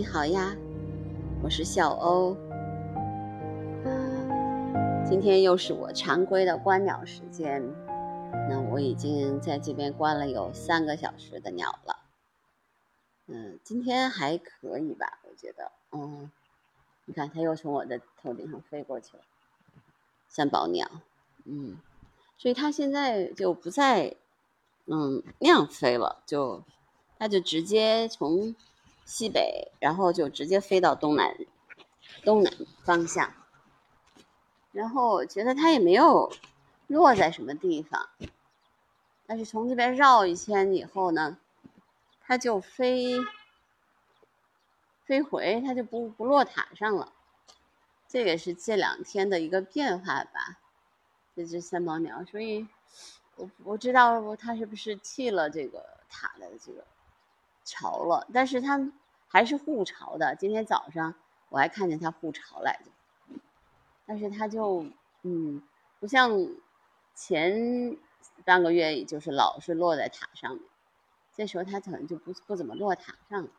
你好呀，我是小欧。今天又是我常规的观鸟时间，那我已经在这边观了有三个小时的鸟了。嗯，今天还可以吧？我觉得，嗯，你看它又从我的头顶上飞过去了，三宝鸟。嗯，所以它现在就不再，嗯，那样飞了，就它就直接从西北，然后就直接飞到东南，东南方向。然后我觉得它也没有落在什么地方，但是从这边绕一圈以后呢，它就飞飞回，它就不不落塔上了。这也是这两天的一个变化吧。这只三宝鸟，所以我我知道它是不是弃了这个塔的这个潮了，但是它还是互潮的。今天早上我还看见它互潮来着。但是它就，嗯，不像前半个月，就是老是落在塔上面，这时候它可能就不不怎么落塔上了。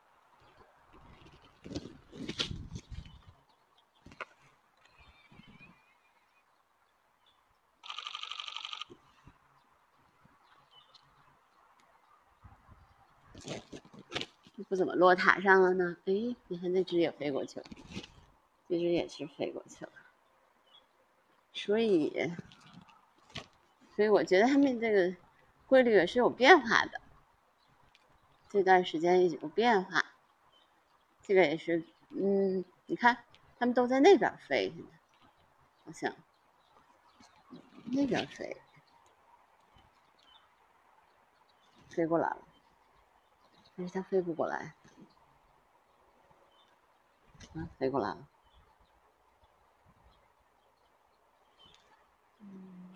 不怎么落塔上了呢？哎，你看那只也飞过去了，这只也是飞过去了。所以，所以我觉得他们这个规律也是有变化的。这段时间有变化，这个也是，嗯，你看，他们都在那边飞，现在好像那边飞，飞过来了，但是它飞不过来，啊，飞过来了。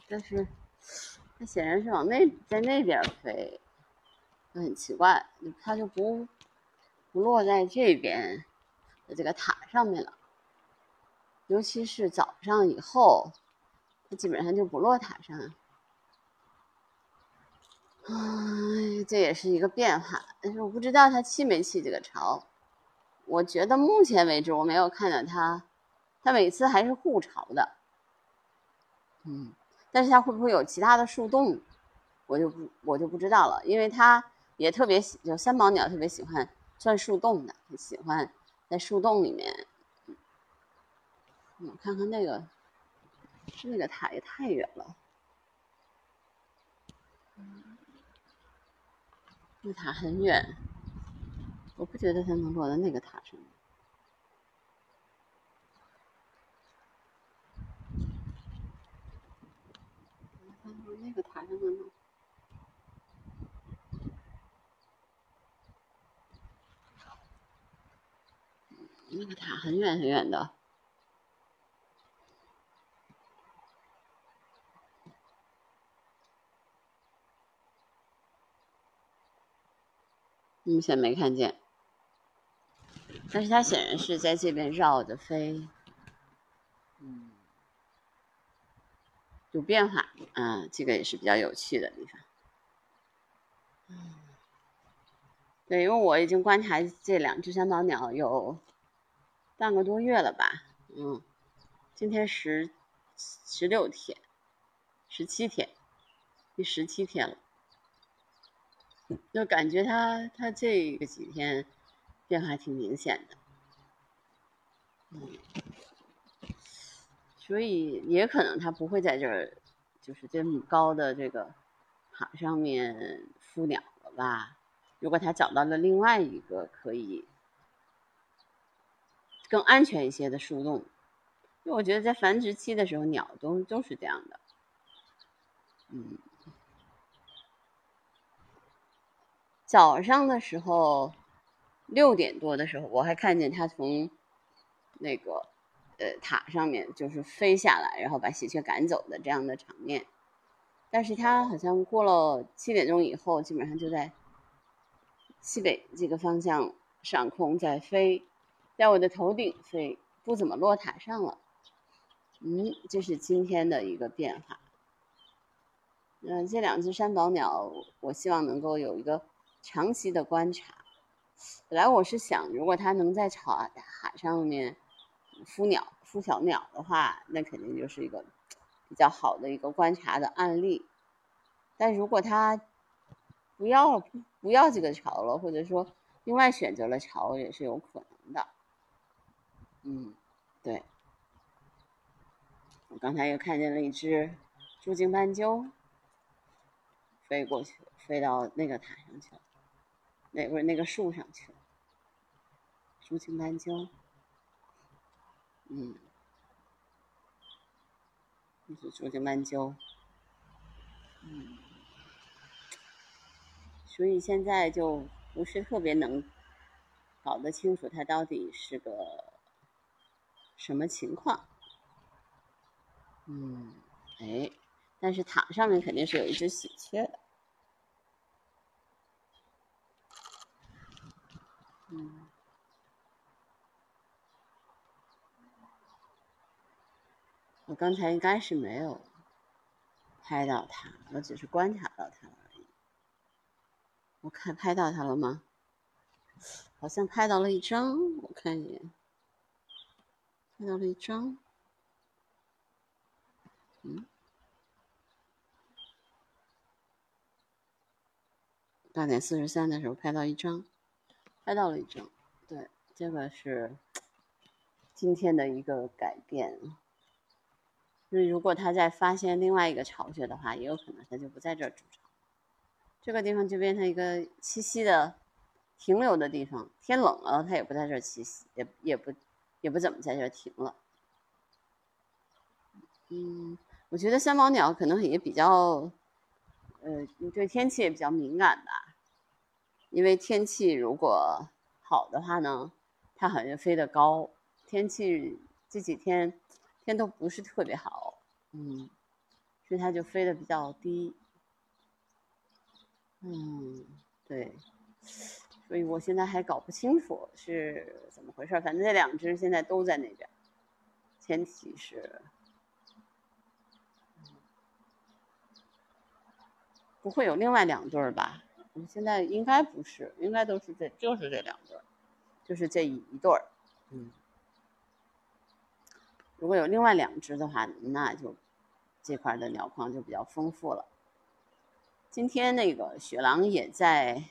但是，它显然是往那在那边飞，就很奇怪，它就不不落在这边的这个塔上面了。尤其是早上以后，它基本上就不落塔上了。哎，这也是一个变化，但是我不知道它弃没弃这个巢。我觉得目前为止我没有看到它，它每次还是护巢的。嗯。但是它会不会有其他的树洞，我就不我就不知道了，因为它也特别喜，就三宝鸟特别喜欢钻树洞的，喜欢在树洞里面。我看看那个，那个塔也太远了，那个塔很远，我不觉得它能落在那个塔上。那个塔上呢？那个塔很远很远的，目前没看见，但是它显然是在这边绕着飞，嗯。有变化，啊，这个也是比较有趣的地方。嗯，对，因为我已经观察这两只三宝鸟有半个多月了吧，嗯，今天十十六天，十七天，第十七天了，就感觉它它这个几天变化挺明显的，嗯。所以也可能它不会在这儿，就是这么高的这个塔上面孵鸟了吧？如果它找到了另外一个可以更安全一些的树洞，因为我觉得在繁殖期的时候，鸟都都是这样的。嗯，早上的时候六点多的时候，我还看见它从那个。呃，塔上面就是飞下来，然后把喜鹊赶走的这样的场面。但是它好像过了七点钟以后，基本上就在西北这个方向上空在飞，在我的头顶飞，不怎么落塔上了。嗯，这是今天的一个变化。嗯，这两只山宝鸟，我希望能够有一个长期的观察。本来我是想，如果它能在草海上面孵鸟、孵小鸟的话，那肯定就是一个比较好的一个观察的案例。但如果它不要不要这个巢了，或者说另外选择了巢，也是有可能的。嗯，对。我刚才又看见了一只珠颈斑鸠飞过去，飞到那个塔上去了，那不是那个树上去了。竹青斑鸠，嗯，这是珠颈斑鸠，嗯，所以现在就不是特别能搞得清楚它到底是个什么情况。嗯，哎，但是塔上面肯定是有一只喜鹊的。嗯，我刚才应该是没有拍到它，我只是观察到它而已。我看拍到它了吗？好像拍到了一张，我看一眼，拍到了一张。嗯，八点四十三的时候拍到一张，拍到了一张，对，这个是今天的一个改变。那如果他再发现另外一个巢穴的话，也有可能他就不在这儿筑巢，这个地方就变成一个栖息的、停留的地方。天冷了，它也不在这儿栖息，也也不也不怎么在这儿停了。嗯。我觉得三毛鸟可能也比较，呃，对天气也比较敏感吧。因为天气如果好的话呢，它好像飞得高；天气这几天天都不是特别好，嗯，所以它就飞得比较低。嗯，对，所以我现在还搞不清楚是怎么回事。反正这两只现在都在那边，前提是。不会有另外两对儿吧？嗯，现在应该不是，应该都是这，就是这两对儿，就是这一一对儿。嗯，如果有另外两只的话，那就这块的鸟框就比较丰富了。今天那个雪狼也在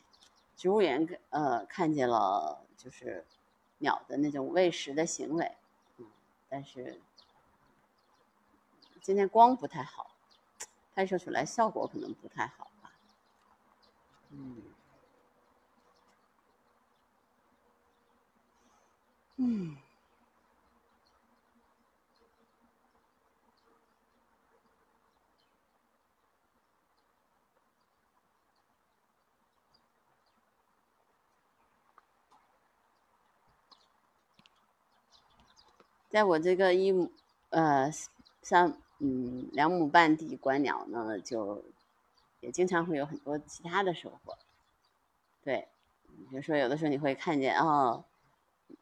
植物园，呃，看见了就是鸟的那种喂食的行为。嗯，但是今天光不太好。拍摄出来效果可能不太好吧，嗯，嗯，在我这个一亩，呃，三。嗯，两亩半地观鸟呢，就也经常会有很多其他的收获。对，比如说有的时候你会看见哦，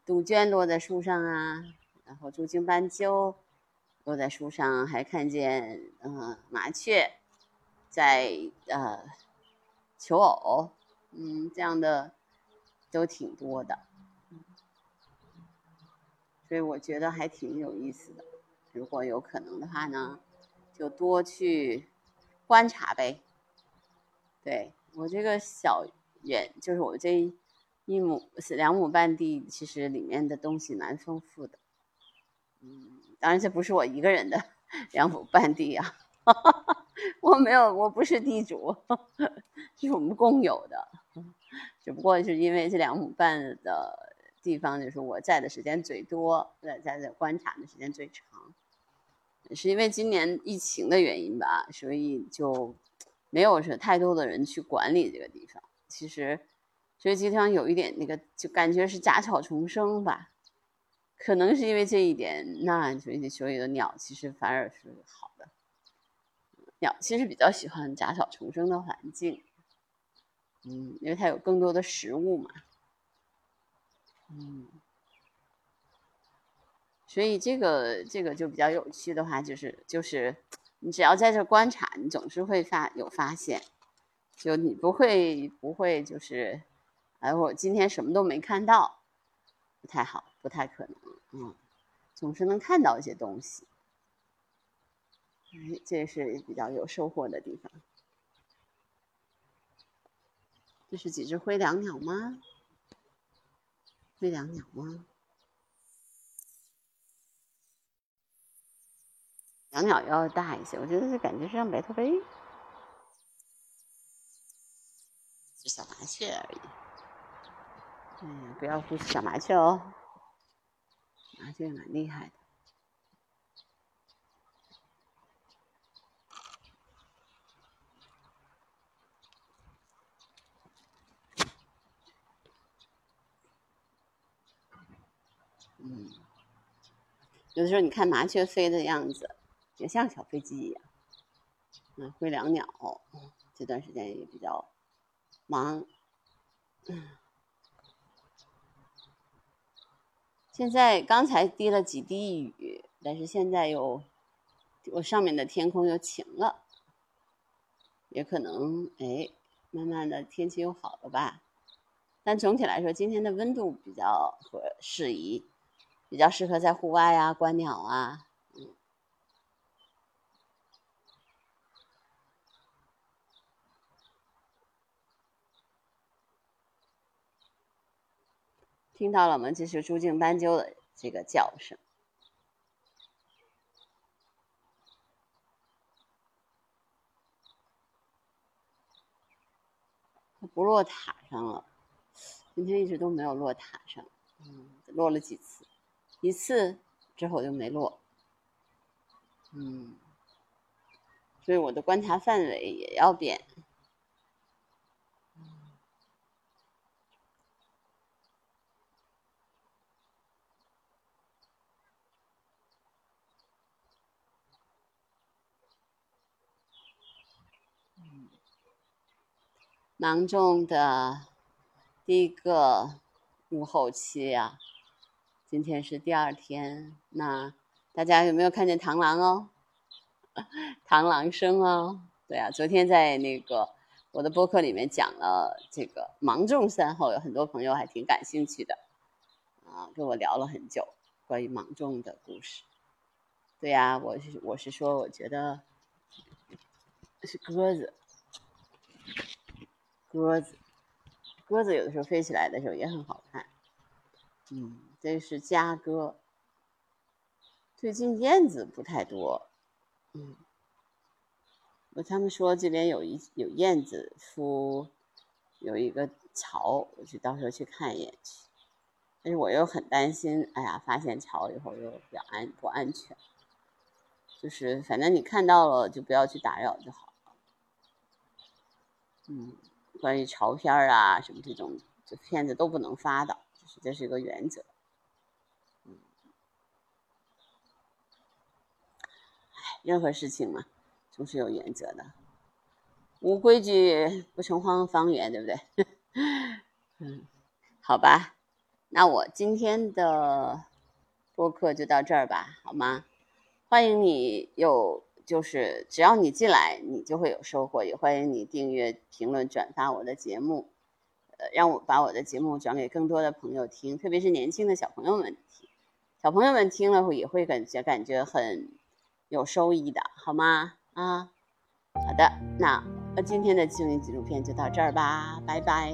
杜鹃落在树上啊，然后朱颈斑鸠落在树上，还看见嗯麻雀在呃求偶，嗯，这样的都挺多的。所以我觉得还挺有意思的。如果有可能的话呢，就多去观察呗。对我这个小园，就是我这一亩是两亩半地，其实里面的东西蛮丰富的。嗯，当然这不是我一个人的两亩半地啊，我没有，我不是地主，是我们共有的。只不过是因为这两亩半的地方，就是我在的时间最多，在在这观察的时间最长。是因为今年疫情的原因吧，所以就没有是太多的人去管理这个地方。其实，所以这地方有一点那个，就感觉是杂草丛生吧。可能是因为这一点，那所以所有的鸟其实反而是好的。鸟其实比较喜欢杂草丛生的环境，嗯，因为它有更多的食物嘛，嗯。所以这个这个就比较有趣的话，就是就是你只要在这观察，你总是会发有发现，就你不会不会就是哎，我今天什么都没看到，不太好，不太可能。嗯，总是能看到一些东西，哎，这是比较有收获的地方。这是几只灰椋鸟吗？灰椋鸟吗？小鸟要大一些，我觉得这感觉是像白头杯，是小麻雀而已。嗯，不要忽视小麻雀哦，麻雀蛮厉害的。嗯，有的时候你看麻雀飞的样子。也像小飞机一样，嗯，灰椋鸟这段时间也比较忙，嗯，现在刚才滴了几滴雨，但是现在又我上面的天空又晴了，也可能哎，慢慢的天气又好了吧？但总体来说，今天的温度比较合适宜，比较适合在户外啊观鸟啊。听到了吗？这是朱颈斑鸠的这个叫声。不落塔上了，今天一直都没有落塔上，嗯，落了几次，一次之后就没落，嗯，所以我的观察范围也要变。芒种的第一个午后期啊，今天是第二天。那大家有没有看见螳螂哦？螳螂声哦，对啊，昨天在那个我的播客里面讲了这个芒种三候，有很多朋友还挺感兴趣的啊，跟我聊了很久关于芒种的故事。对呀，我是我是说，我觉得是鸽子。鸽子，鸽子有的时候飞起来的时候也很好看。嗯，这是家鸽。最近燕子不太多。嗯，我他们说这边有一有燕子孵，有一个巢，我去到时候去看一眼去。但是我又很担心，哎呀，发现巢以后又比较安不安全。就是反正你看到了就不要去打扰就好了。嗯。关于潮片啊什么这种这片子都不能发的，就是这是一个原则。任何事情嘛，总是有原则的。无规矩不成方方圆，对不对？嗯，好吧，那我今天的播客就到这儿吧，好吗？欢迎你有。就是只要你进来，你就会有收获。也欢迎你订阅、评论、转发我的节目，呃，让我把我的节目转给更多的朋友听，特别是年轻的小朋友们听。小朋友们听了会也会感觉感觉很有收益的，好吗？啊，好的，那今天的幸运纪录片就到这儿吧，拜拜。